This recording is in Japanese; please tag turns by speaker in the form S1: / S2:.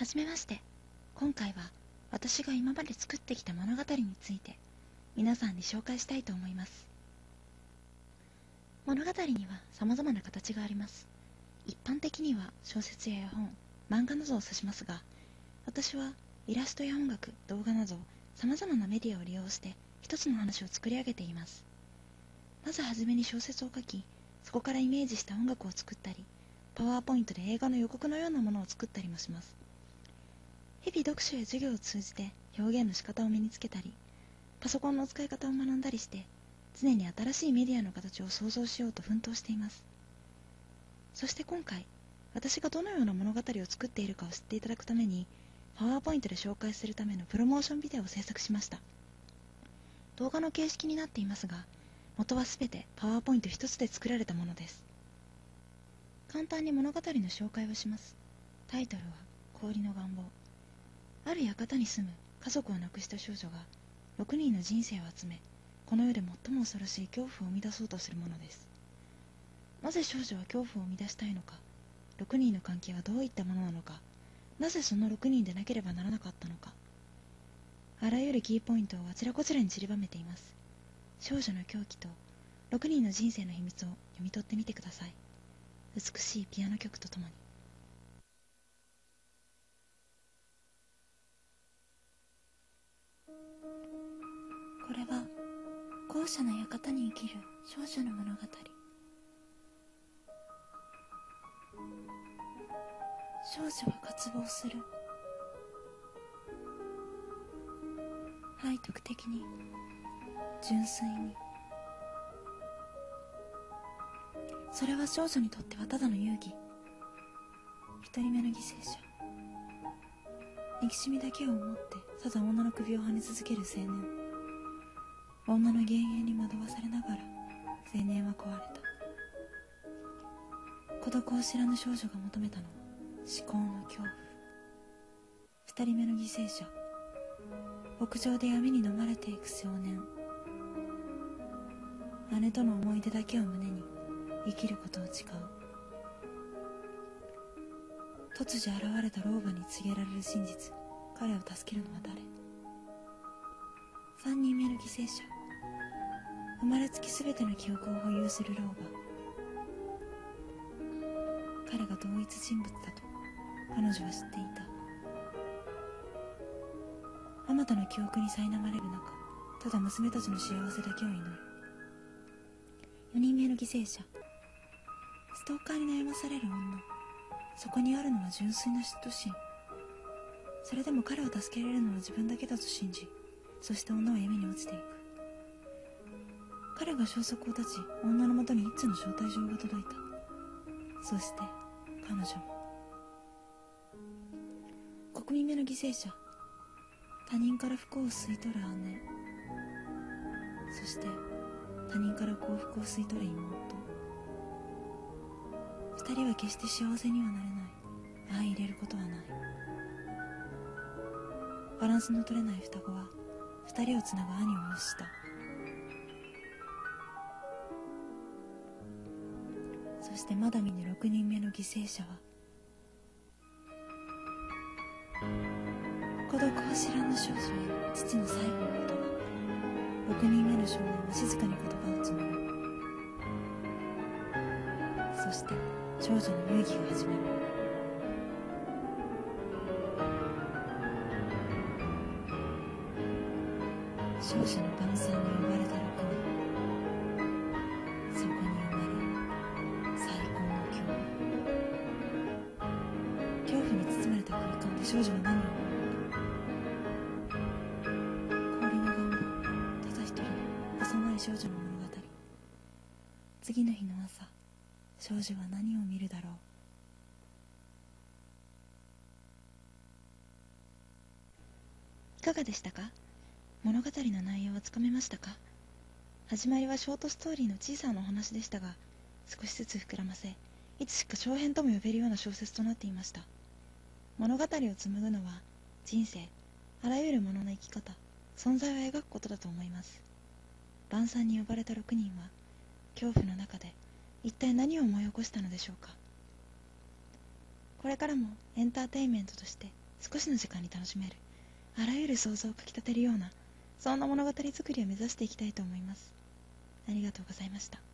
S1: まして。今回は私が今まで作ってきた物語について皆さんに紹介したいと思います。物語には様々な形があります。一般的には小説や絵本漫画などを指しますが私はイラストや音楽動画など様々なメディアを利用して一つの話を作り上げています。まずはじめに小説を書きそこからイメージした音楽を作ったりパワーポイントで映画の予告のようなものを作ったりもします。日々読書や授業を通じて表現の仕方を身につけたりパソコンの使い方を学んだりして常に新しいメディアの形を創造しようと奮闘しています。そして今回私がどのような物語を作っているかを知っていただくためにパワーポイントで紹介するためのプロモーションビデオを制作しました。動画の形式になっていますが元は全てパワーポイント一つで作られたものです。簡単に物語の紹介をします。タイトルは「氷の願望」ある館に住む家族を亡くした少女が6人の人生を集めこの世で最も恐ろしい恐怖を生み出そうとするものです。なぜ少女は恐怖を生み出したいのか6人の関係はどういったものなのかなぜその6人でなければならなかったのか。あらゆるキーポイントをあちらこちらに散りばめています。少女の狂気と6人の人生の秘密を読み取ってみてください。美しいピアノ曲とともに。校舎の館に生きる少女の物語。少女は渇望する。背徳的に純粋に。それは少女にとってはただの遊戯一人目の犠牲者。憎しみだけを思ってただ女の首をはね続ける青年。女の幻影に惑わされながら青年は壊れた。孤独を知らぬ少女が求めたのは思考の恐怖。二人目の犠牲者。屋上で闇に飲まれていく少年。姉との思い出だけを胸に生きることを誓う。突如現れた老婆に告げられる真実。彼を助けるのは誰？三人目の犠牲者。生まれつき全ての記憶を保有する老婆。彼が同一人物だと彼女は知っていた。あまたの記憶に苛まれる中ただ娘たちの幸せだけを祈る。4人目の犠牲者。ストーカーに悩まされる女。そこにあるのは純粋な嫉妬心。それでも彼を助けられるのは自分だけだと信じそして女は闇に落ちていく。彼が消息を絶ち女のもとに一通の招待状が届いた。そして彼女も。国民目の犠牲者。他人から不幸を吸い取る姉。そして他人から幸福を吸い取る妹。二人は決して幸せにはなれない。相入れることはない。バランスの取れない双子は二人をつなぐ兄を欲した。してまだ見ぬ6人目の犠牲者は孤独を知らぬ少女へ父の最後の言葉6人目の少年は静かに言葉を紡ぐ。そして少女の遊戯が始まる。少女の晩餐に呼ばれた6少女は何を氷の願望ただ一人の幼い少女の物語次の日の朝少女は何を見るだろういかがでしたか？物語の内容はつかめましたか？始まりはショートストーリーの小さなお話でしたが少しずつ膨らませいつしか長編とも呼べるような小説となっていました。物語を紡ぐのは人生あらゆるものの生き方存在を描くことだと思います。晩餐に呼ばれた6人は恐怖の中で一体何を思い起こしたのでしょうか。これからもエンターテインメントとして少しの時間に楽しめるあらゆる想像をかきたてるようなそんな物語作りを目指していきたいと思います。ありがとうございました。